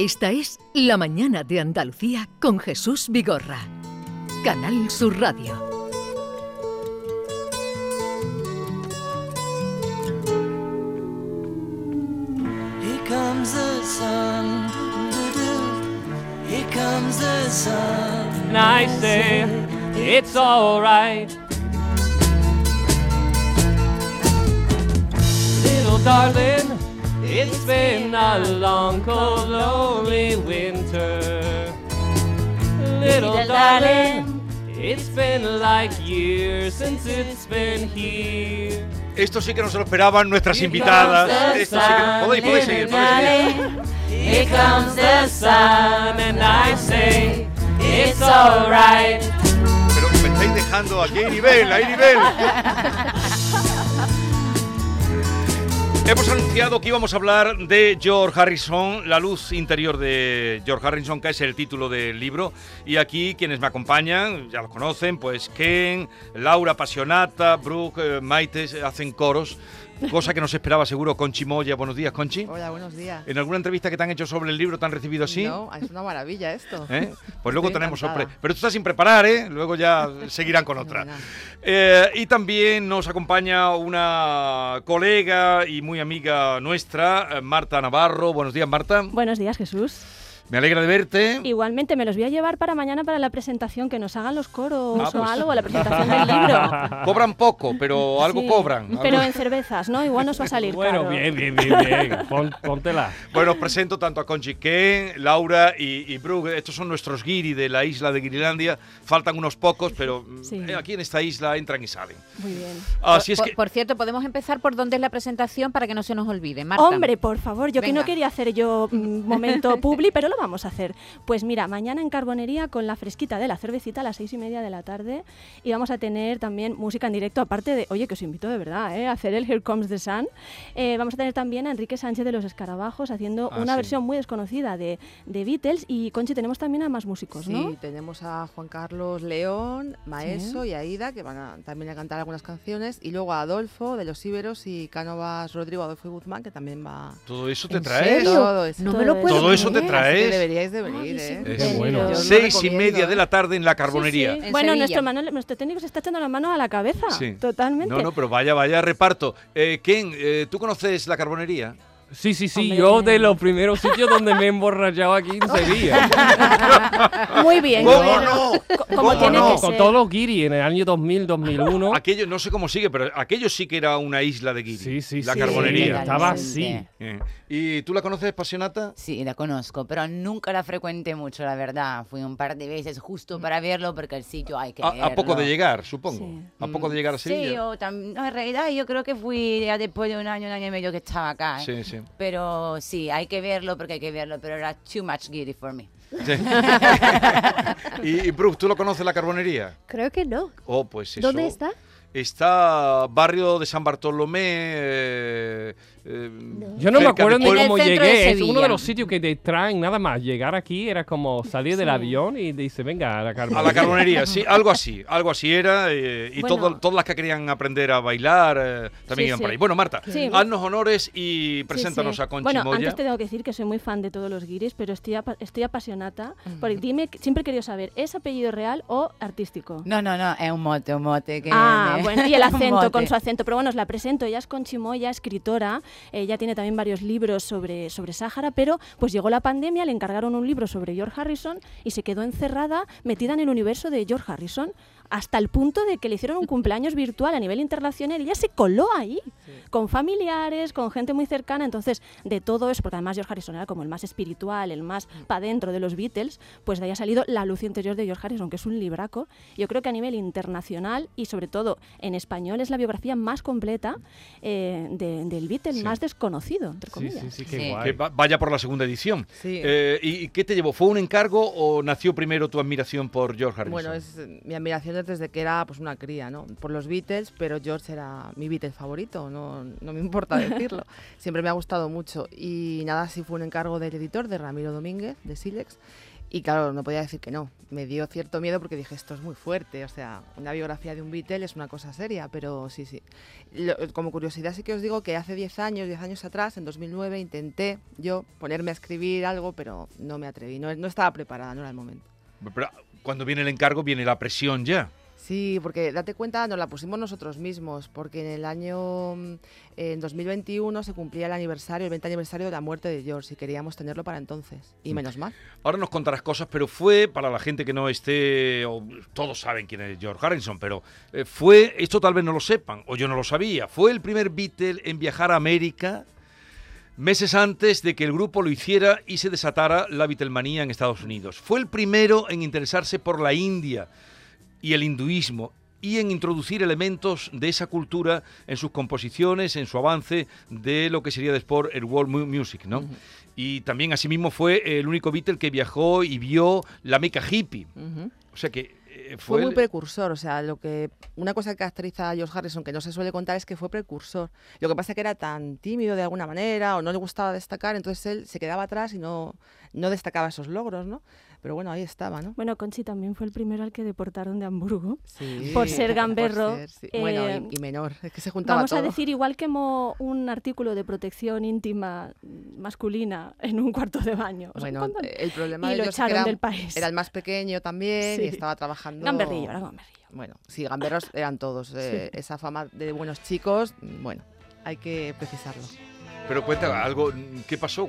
Esta es La Mañana de Andalucía con Jesús Vigorra. Canal Sur Radio. Here comes the sun. Here comes the sun. And I say, it's alright. Little darling, it's been a long, cold, lonely winter. Little darling, it's been like years since it's been here. Esto sí que no se lo esperaban nuestras invitadas. Esto sí que... Podéis, podéis seguir, podéis seguir. Here comes the sun, and I say, it's alright. Pero me estáis dejando aquí, hay nivel, hay nivel. Hemos anunciado que íbamos a hablar de George Harrison, La luz interior de George Harrison, que es el título del libro. Y aquí quienes me acompañan, ya lo conocen, pues Ken, Laura Apasionata, Brooke, eh, Maite, hacen coros. Cosa que no se esperaba seguro Conchi Moya. Buenos días, Conchi. Hola, buenos días. ¿En alguna entrevista que te han hecho sobre el libro te han recibido así? No, es una maravilla esto. ¿Eh? Pues luego Estoy tenemos sorpresa. Pero tú estás sin preparar, ¿eh? Luego ya seguirán con otra. Eh, y también nos acompaña una colega y muy amiga nuestra, eh, Marta Navarro. Buenos días, Marta. Buenos días, Jesús. Me alegra de verte. Igualmente me los voy a llevar para mañana para la presentación, que nos hagan los coros Ah, o pues. algo, la presentación del libro. Cobran poco, pero algo Sí, cobran. Pero algo- en cervezas, ¿no? Igual nos va a salir Bueno, caro. bien, bien, bien, bien. Pon- póntela. Bueno, os presento tanto a Conchi Ken, Laura y, y Brooke. Estos son nuestros guiri de la isla de Guirilandia. Faltan unos pocos, pero mm, Sí. eh, aquí en esta isla entran y salen. Muy bien. Así es por, que... por cierto, podemos empezar por dónde es la presentación para que no se nos olvide. Marta. Hombre, por favor, yo que Venga. no quería hacer yo mm, momento publi, pero lo vamos a hacer. Pues mira, mañana en Carbonería con la fresquita de la cervecita a las seis y media de la tarde y vamos a tener también música en directo, aparte de, oye, que os invito de verdad ¿eh? a hacer el Here Comes the Sun. Eh, vamos a tener también a Enrique Sánchez de los Escarabajos haciendo Ah, una sí. versión muy desconocida de, de Beatles y Conchi tenemos también a más músicos, ¿no? Sí, tenemos a Juan Carlos León, Maeso y Aida, que van a, también a cantar algunas canciones, y luego a Adolfo de los Íberos y Cánovas Rodrigo, Adolfo y Guzmán, que también va... Todo eso te ¿En traes. Todo eso. No me lo puedo Todo eso te traes. Deberíais de venir, ¿eh? bueno. Seis y media de la tarde en la carbonería. Sí, sí. En Bueno, nuestro, Manuel- nuestro técnico se está echando la mano a la cabeza, Sí. totalmente. No, no, pero vaya, vaya reparto. Eh, Ken, eh, ¿tú conoces la carbonería? Sí, sí, sí. Hombre. Yo de los primeros sitios donde me he emborrachado aquí en Sevilla. Muy bien. ¿Cómo bueno, no? Como ¿Cómo tiene no? que Con ser. todos los guiri en el año 2000, 2001. Aquello, no sé cómo sigue, pero aquello sí que era una isla de guiri. Sí, sí, La sí. carbonería. Estaba así. Eh, ¿Y tú la conoces, Pasionata? Sí, la conozco, pero nunca la frecuenté mucho, la verdad. Fui un par de veces justo para verlo porque el sitio hay que A, verlo. a poco de llegar, supongo. Sí. A poco de llegar a Sí, Sevilla. yo tam- no, en realidad yo creo que fui ya después de un año, un año y medio que estaba acá. ¿eh? Sí, sí. Pero sí, hay que verlo porque hay que verlo, pero era too much giddy for me. Sí. y, y Brooke, ¿tú lo conoces la carbonería? Creo que no. Oh, pues eso. ¿Dónde está? Está barrio de San Bartolomé. eh, eh, Yo no me acuerdo de ni cómo llegué. Es uno de los sitios que te traen nada más. Llegar aquí era como salir del Sí. avión y dice, venga, a la A carbonería. la carbonería, sí, algo así, algo así era. eh, y Bueno. todo- todas las que querían aprender a bailar eh, también Sí, iban sí. por ahí. Bueno, Marta, Sí. haznos honores y preséntanos sí. a Conchi Bueno, Moya. antes te tengo que decir que soy muy fan de todos los guiris, pero estoy, apa- estoy apasionada. Porque dime, siempre he querido saber, ¿es apellido real o artístico? No, no, no, es un mote, un mote. Que Ah, me- bueno, y el acento, con su acento. Pero bueno, os la presento. Ella es Conchi Moya, escritora. Ella tiene también varios libros sobre, sobre Sáhara, pero pues llegó la pandemia, le encargaron un libro sobre George Harrison y se quedó encerrada, metida en el universo de George Harrison, hasta el punto de que le hicieron un cumpleaños virtual a nivel internacional y ella se coló ahí, con familiares, con gente muy cercana. Entonces, de todo eso, porque además George Harrison era como el más espiritual, el más pa' dentro de los Beatles, pues de ahí ha salido La luz interior de George Harrison, que es un libraco. Yo creo que a nivel internacional y sobre todo en español es la biografía más completa eh, de- del Beatle, Sí. más desconocido, entre comillas. sí, sí, qué Sí. guay. Que va- vaya por la segunda edición. Sí. Eh, ¿y, qué te llevó? ¿Fue un encargo o nació primero tu admiración por George Harrison? Bueno, es mi admiración es desde que era pues una cría, ¿no? Por los Beatles, pero George era mi Beatle favorito, no, no me importa decirlo. Siempre me ha gustado mucho. Y nada, sí fue un encargo del editor, de Ramiro Domínguez, de Silex. Y claro, no podía decir que no. Me dio cierto miedo porque dije, esto es muy fuerte. O sea, una biografía de un Beatle es una cosa seria, pero sí, sí. Lo- como curiosidad sí que os digo que hace 10 años, 10 años atrás, en 2009, intenté yo ponerme a escribir algo, pero no me atreví. No, no estaba preparada, no era el momento. Pero cuando viene el encargo viene la presión ya. Sí, porque date cuenta, nos la pusimos nosotros mismos, porque en el año, mm, en 2021 se cumplía el aniversario, el 20 aniversario de la muerte de George y queríamos tenerlo para entonces. Y menos mal. Ahora nos contarás cosas, pero fue, para la gente que no esté, o todos saben quién es George Harrison, pero eh, fue, esto tal vez no lo sepan, o yo no lo sabía, fue el primer Beatle en viajar a América meses antes de que el grupo lo hiciera y se desatara la Beatlemanía en Estados Unidos. Fue el primero en interesarse por la India y el hinduismo y en introducir elementos de esa cultura en sus composiciones, en su avance de lo que sería después el world mu- music, ¿no? Y también asimismo fue el único Beatle que viajó y vio la meca hippie. O sea que Fue fue, muy el- precursor, o sea, lo que una cosa que caracteriza a George Harrison que no se suele contar es que fue precursor. Lo que pasa es que era tan tímido de alguna manera o no le gustaba destacar, entonces él se quedaba atrás y no, no destacaba esos logros, ¿no? Pero bueno, ahí estaba, ¿no? Bueno, Conchi también fue el primero al que deportaron de Hamburgo. Sí, Por ser gamberro, ser, sí. Bueno, eh, y, y menor, es que se juntaba Vamos a decir, igual quemo un artículo de protección íntima masculina en un cuarto de baño. o sea, Bueno, ¿cuándo? el problema y de lo George es que echaron era, del país. era el más pequeño también y estaba trabajando... Gamberrillo, era gamberrillo. Bueno, sí, gamberros eran todos. eh, Esa fama de buenos chicos, bueno, hay que precisarlo. Pero cuenta algo, ¿qué pasó?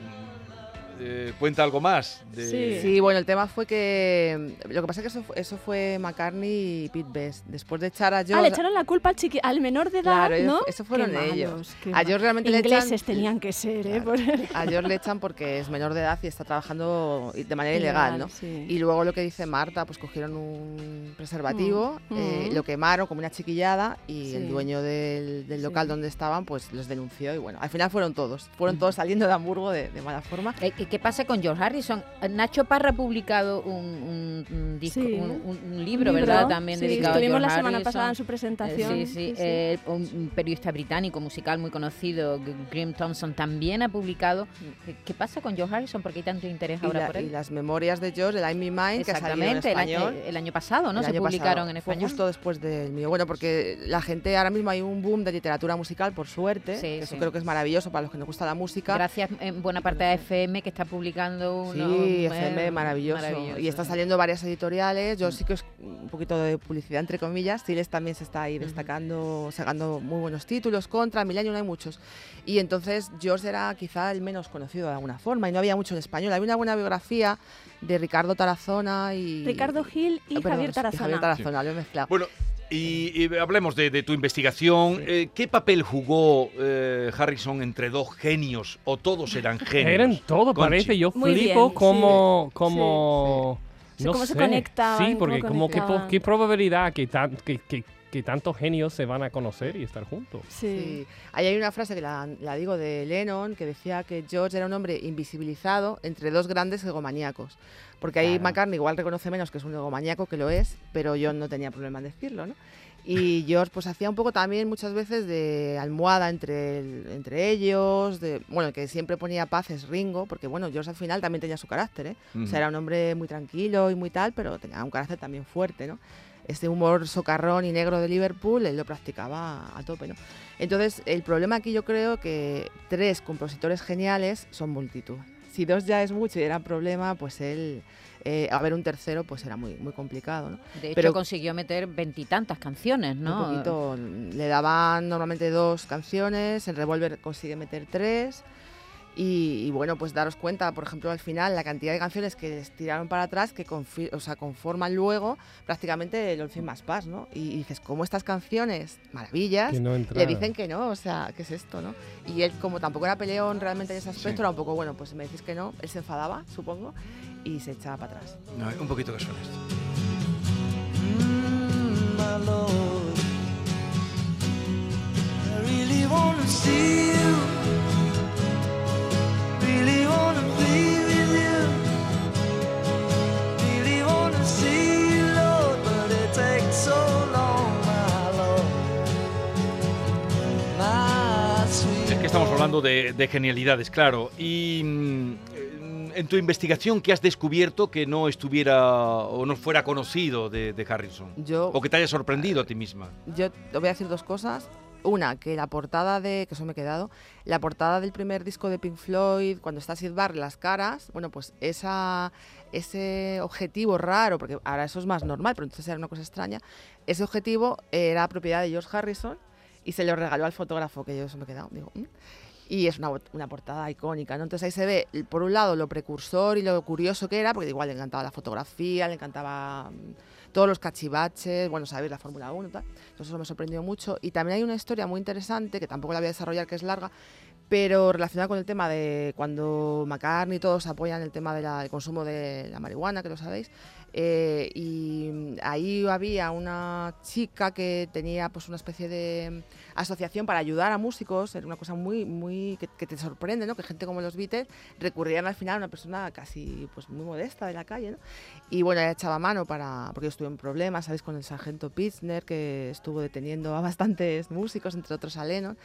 Eh, cuenta algo más. De... Sí. Sí, bueno, el tema fue que. Lo que pasa es que eso, eso fue McCartney y Pete Best. Después de echar a George. Ah, le echaron la culpa al, chiqui- al menor de edad, Claro, ¿no? eso fueron Qué ellos. A George realmente le Ingleses echan- tenían que ser, ¿eh? Claro. Por- A George le echan porque es menor de edad y está trabajando de manera ilegal, Ilegal, ¿no? sí. Y luego lo que dice Marta, pues cogieron un preservativo, Mm, eh, mm. lo quemaron como una chiquillada y el dueño del, del local Sí. donde estaban, pues los denunció y bueno, al final fueron todos, fueron todos saliendo de Hamburgo de, de mala forma. Eh, ¿Qué qué pasa con George Harrison? Nacho Parra ha publicado un, un- un disco, Sí. un, un- un libro, ¿verdad? También sí, dedicado a estuvimos George la semana Harrison. pasada en su Eh, presentación. Sí, sí. eh, un, un periodista británico musical muy conocido, Graham Thompson, también ha publicado. ¿Qué, qué pasa con George Harrison? ¿Por qué hay tanto interés Y, ahora la- por él? y las memorias de George, el I'm Me Mine, que ha salido en Exactamente, el, el año pasado, ¿no? el Se año publicaron pasado. en Fue español. justo después del mío. Bueno, porque la gente, ahora mismo hay un boom de literatura musical, por suerte. Sí, que Eso creo que es maravilloso para los que nos gusta la música. Gracias en buena parte a FM que está publicando uno, Sí, eh, FM, maravilloso. Y está saliendo varias editoriales. Yo sí que es un poquito de publicidad, entre comillas. Siles también se está ahí destacando, sacando muy buenos títulos. Contra, Millennium hay muchos. Y entonces George era quizá el menos conocido de alguna forma. Y no había mucho en español. Había una buena biografía de Ricardo Tarazona y... Ricardo Gil y Ah, perdón, Javier y Tarazona. Javier Tarazona, lo he mezclado. Bueno, y, y hablemos de, de tu investigación. Eh, ¿Qué papel jugó eh, Harrison entre dos genios o todos eran genios? Eran todo, Conchi. parece. Yo Muy flipo bien, como... sí, como sí. No Cómo se sé. conectaban, Sí, porque como que qué probabilidad que, tan- que, que, que tantos genios se van a conocer y estar juntos. Sí. Sí. Ahí hay una frase que la, la digo de Lennon que decía que George era un hombre invisibilizado entre dos grandes egomaníacos. Porque ahí Claro. McCartney igual reconoce menos que es un egomaníaco, que lo es, pero yo no tenía problema en decirlo, ¿no? Y George pues hacía un poco también muchas veces de almohada entre, el- entre ellos, de, bueno, el que siempre ponía paz es Ringo, porque bueno, George al final también tenía su carácter, ¿eh? O sea, era un hombre muy tranquilo y muy tal, pero tenía un carácter también fuerte, ¿no? Este humor socarrón y negro de Liverpool, él lo practicaba a tope, ¿no? Entonces, el problema aquí yo creo que tres compositores geniales son multitud. Si dos ya es mucho y era problema, pues él, eh, a ver un tercero, pues era muy, muy complicado, ¿no? De hecho, Pero- consiguió meter veintitantas canciones, ¿no? Un poquito, le daban normalmente dos canciones, en Revolver consigue meter tres. Y, y bueno, pues daros cuenta, por ejemplo, al final, la cantidad de canciones que les tiraron para atrás que o sea, conforman luego prácticamente el All Más Paz, ¿no? Y, y dices, ¿cómo estas canciones, maravillas, no le dicen que no? O sea, ¿qué es esto, no? Y él, como tampoco era peleón realmente en ese aspecto, Sí. era un poco, bueno, pues si me decís que no, él se enfadaba, supongo, y se echaba para atrás. No, un poquito que suene esto. Mm, my lord. I really wanna see you. Hablando de, de genialidades, claro. Y mm, en tu investigación, ¿qué has descubierto que no estuviera o no fuera conocido de, de Harrison? Yo, O que te haya sorprendido a ti misma. yo te voy a decir dos cosas. Una, que la portada de, que eso me he quedado, la portada del primer disco de Pink Floyd, cuando está Sid Barrett, las caras, bueno, pues esa, ese objetivo raro, porque ahora eso es más normal, pero entonces era una cosa extraña, ese objetivo era propiedad de George Harrison y se lo regaló al fotógrafo, que yo eso me he quedado, digo, "Mm". Y es una, una portada icónica, ¿no? Entonces ahí se ve, por un lado, lo precursor y lo curioso que era, porque igual le encantaba la fotografía, le encantaba mm, todos los cachivaches, bueno, sabéis, la Fórmula 1 y tal. Entonces eso me sorprendió mucho. Y también hay una historia muy interesante, que tampoco la voy a desarrollar, que es larga, pero relacionada con el tema de cuando McCartney y todos apoyan el tema del consumo de la marihuana, que lo sabéis. eh, y ahí había una chica que tenía pues una especie de asociación para ayudar a músicos, era una cosa muy, muy que, que te sorprende, ¿no? Que gente como los Beatles recurrían al final a una persona casi pues muy modesta de la calle, ¿no? Y bueno, ella echaba mano para, porque yo estuve en problemas, ¿sabéis? Con el sargento Pitzner, que estuvo deteniendo a bastantes músicos, entre otros a Lennon.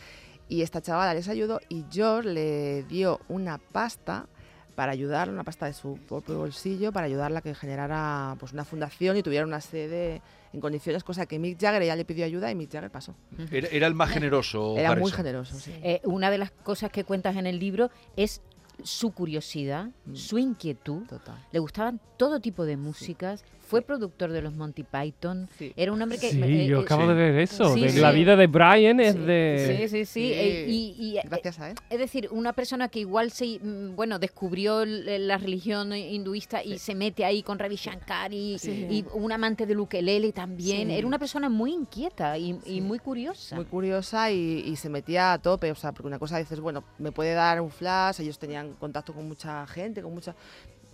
Y esta chavala les ayudó y George le dio una pasta para ayudarla, una pasta de su propio bolsillo, para ayudarla a que generara pues, una fundación y tuviera una sede en condiciones, cosa que Mick Jagger ya le pidió ayuda y Mick Jagger pasó. Era, era el más generoso. Era muy generoso, sí. Eh, una de las cosas que cuentas en el libro es su curiosidad, Mm. su inquietud. Total. Le gustaban todo tipo de músicas. Fue productor de los Monty Python. Sí. Era un hombre que. Sí, eh, yo eh, acabo sí. de ver eso. Sí, de sí. La vida de Brian es sí, de... Sí, sí, sí. Sí. eh, y, y, Gracias a él. es decir, una persona que igual se, mm, bueno, descubrió la religión hinduista y se mete ahí con Ravi Shankar y, Sí. y un amante del ukelele también. Sí. Era una persona muy inquieta y, y muy curiosa. muy curiosa y, y se metía a tope, o sea, porque una cosa dices, bueno, me puede dar un flash, ellos tenían contacto con mucha gente, con mucha...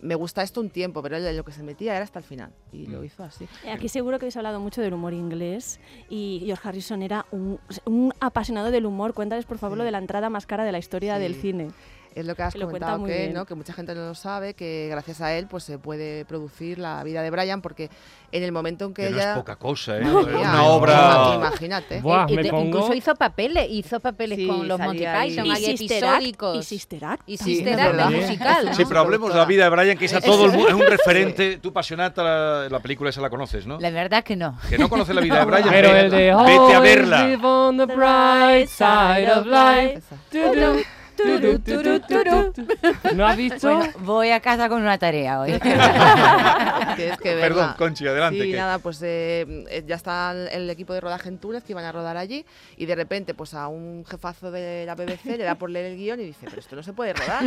Me gusta esto un tiempo, pero lo que se metía era hasta el final y lo Mm. hizo así. Aquí seguro que habéis hablado mucho del humor inglés y George Harrison era un, un apasionado del humor. Cuéntales, por favor, Sí. lo de la entrada más cara de la historia Sí. del cine. Es lo que has Que comentado que, bien. ¿no? que mucha gente no lo sabe, que gracias a él pues se puede producir la vida de Brian, porque en el momento en que Que no ella... es poca cosa, ¿eh? Mía, una obra. Imagínate. Buah, me de- pongo- Incluso hizo papeles, hizo papeles Sí, con los Monty. Python, Y hay Sister Act, episódicos. y Sister Act Y. Sister Act, el musical. Sí, Sí, pero hablemos de la vida de Brian, que es a todo el mundo, es un referente. Tú, apasionata, la, la película esa la conoces, ¿no? La verdad que no. Que no conoces la vida de Brian, Pero el de vete a verla. ¿No has visto? Bueno, voy a casa con una tarea hoy. Tienes que Perdón. Conchi, adelante. Sí, que- nada, pues eh, eh, ya está el, equipo de rodaje en Túnez que iban a rodar allí y de repente pues a un jefazo de la BBC le da por leer el guion y dice, pero esto no se puede rodar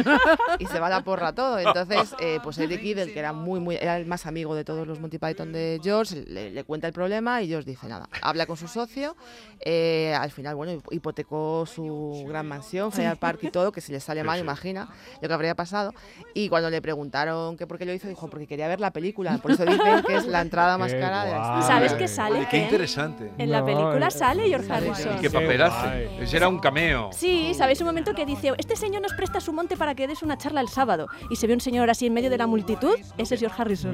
y se va a la porra todo. Entonces, eh, pues Eric Idle, que era muy, muy, era el más amigo de todos los Monty Python de George, le, le cuenta el problema y George dice, nada, habla con su socio, eh, al final, bueno, hipotecó su gran mansión, Fire Park y todo, que si le sale mal, Sí, sí. imagina lo que habría pasado. Y cuando le preguntaron que por qué lo hizo, dijo, porque quería ver la película. Por eso dicen que es la entrada más cara de la historia. ¿Sabes que sale? Oye, qué Ken? interesante. En la No, pelíula eh, sale George Harrison. ¿Y qué papel hace? Ese era un cameo. Sí, ¿sabéis un momento que dice, este señor nos presta su monte para que des una charla el sábado? Y se ve un señor así en medio de la multitud, ese es George Harrison.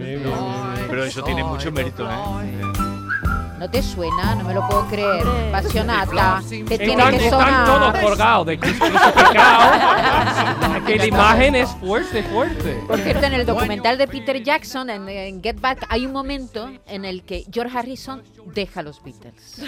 Pero eso tiene mucho mérito, ¿eh? ¿No te suena? No me lo puedo creer. Pasionata. Te tiene Están, que están todos sonar. colgados de Cristo crucificado. Es que la imagen es fuerte, fuerte. Por cierto, en el documental de Peter Jackson, en, en Get Back, hay un momento en el que George Harrison deja a los Beatles.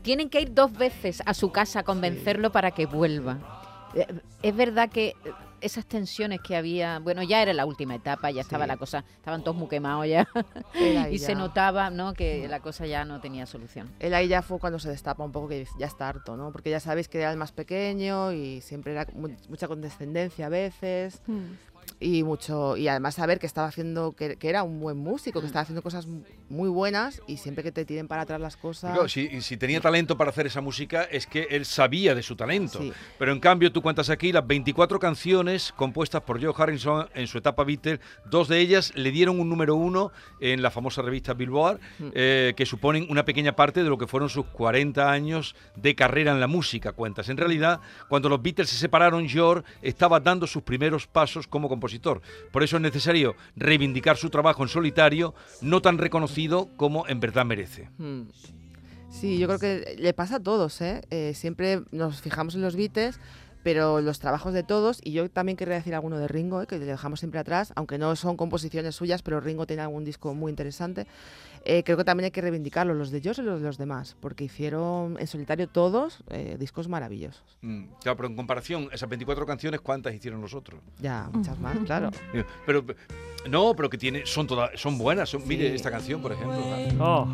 Tienen que ir dos veces a su casa a convencerlo para que vuelva. Eh, Es verdad que eh, esas tensiones que había, bueno, ya era la última etapa, ya estaba Sí. la cosa, estaban todos muy quemados ya, y se notaba, ¿no? Que la cosa ya no tenía solución. Él ahí ya fue cuando se destapa un poco que ya está harto, ¿no? Porque ya sabéis que era el más pequeño y siempre era mu- mucha condescendencia a veces Hmm. Y mucho y además saber que estaba haciendo que, que era un buen músico, que estaba haciendo cosas mu- muy buenas y siempre que te tiren para atrás las cosas. Claro, si, si tenía talento para hacer esa música es que él sabía de su talento. Sí. Pero en cambio tú cuentas aquí las 24 canciones compuestas por Joe Harrison en su etapa Beatle, dos de ellas le dieron un número uno en la famosa revista Billboard, Mm. eh, que suponen una pequeña parte de lo que fueron sus 40 años de carrera en la música, cuentas. En realidad, cuando los Beatles se separaron, George estaba dando sus primeros pasos como compositor. Por eso es necesario reivindicar su trabajo en solitario, no tan reconocido como en verdad merece. Hmm. Sí, yo creo que le pasa a todos, ¿eh? Eh, siempre nos fijamos en los Beatles, pero los trabajos de todos, y yo también querría decir alguno de Ringo, eh, que le dejamos siempre atrás, aunque no son composiciones suyas, pero Ringo tiene algún disco muy interesante. Eh, creo que también hay que reivindicarlo, los de George y los de los demás, porque hicieron en solitario todos eh, discos maravillosos. Mm, claro, pero en comparación, esas 24 canciones, ¿cuántas hicieron los otros? Ya, muchas más, claro. Pero no, pero que tiene, son todas, son buenas. son- Mire Sí. esta canción, por ejemplo. Oh,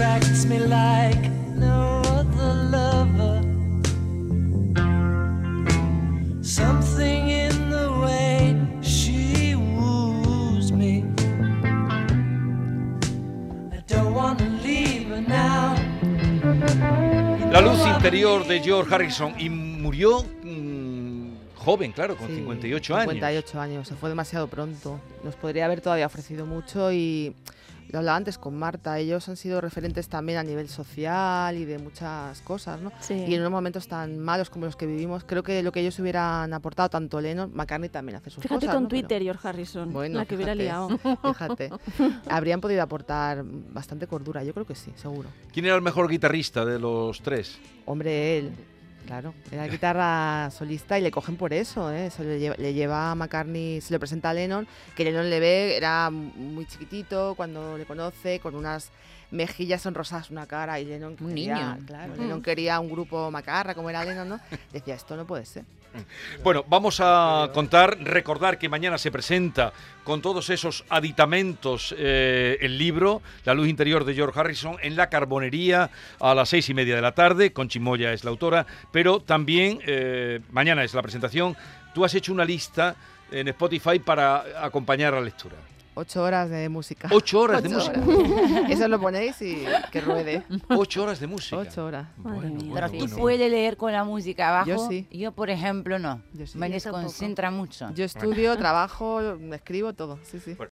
attracts me like no other lover. Something in the way she woos me. I don't wanna leave her now. La luz interior de George Harrison y murió mm, joven, claro, con Sí, 58 años. 58 años, se fue demasiado pronto. Nos podría haber todavía ofrecido mucho y lo hablaba antes con Marta, ellos han sido referentes también a nivel social y de muchas cosas, ¿no? Sí. Y en unos momentos tan malos como los que vivimos, creo que lo que ellos hubieran aportado, tanto Lennon, McCartney también hace sus Fíjate cosas. con ¿no? Pero- Twitter, George Harrison, Bueno, la que hubiera fíjate, liado. Fíjate, habrían podido aportar bastante cordura, yo creo que sí, seguro. ¿Quién era el mejor guitarrista de los tres? Hombre, él, claro, era guitarra solista y le cogen por eso, ¿eh? Se le, lleva, le lleva a McCartney, se lo presenta a Lennon, que Lennon le ve, era muy chiquitito cuando le conoce, con unas mejillas sonrosadas, una cara, y Lennon Un quería, niño. claro, Mm. Lennon quería un grupo macarra como era Lennon, ¿no? Decía, esto no puede ser. Bueno, vamos a contar, recordar que mañana se presenta con todos esos aditamentos eh, el libro La luz interior de George Harrison en la Carbonería a las seis y media de la tarde. Conchi Moya es la autora, pero también eh, mañana es la presentación. Tú has hecho una lista en Spotify para acompañar la lectura. Ocho horas de música. Ocho horas de música. horas. Eso lo ponéis y que ruede. Ocho horas de música. Ocho horas. Madre mía. Pero Sí, tú puedes leer con la música abajo. Yo sí. Yo, por ejemplo, no. Yo sí. Me desconcentra mucho. Yo estudio, trabajo, escribo todo. Sí, sí.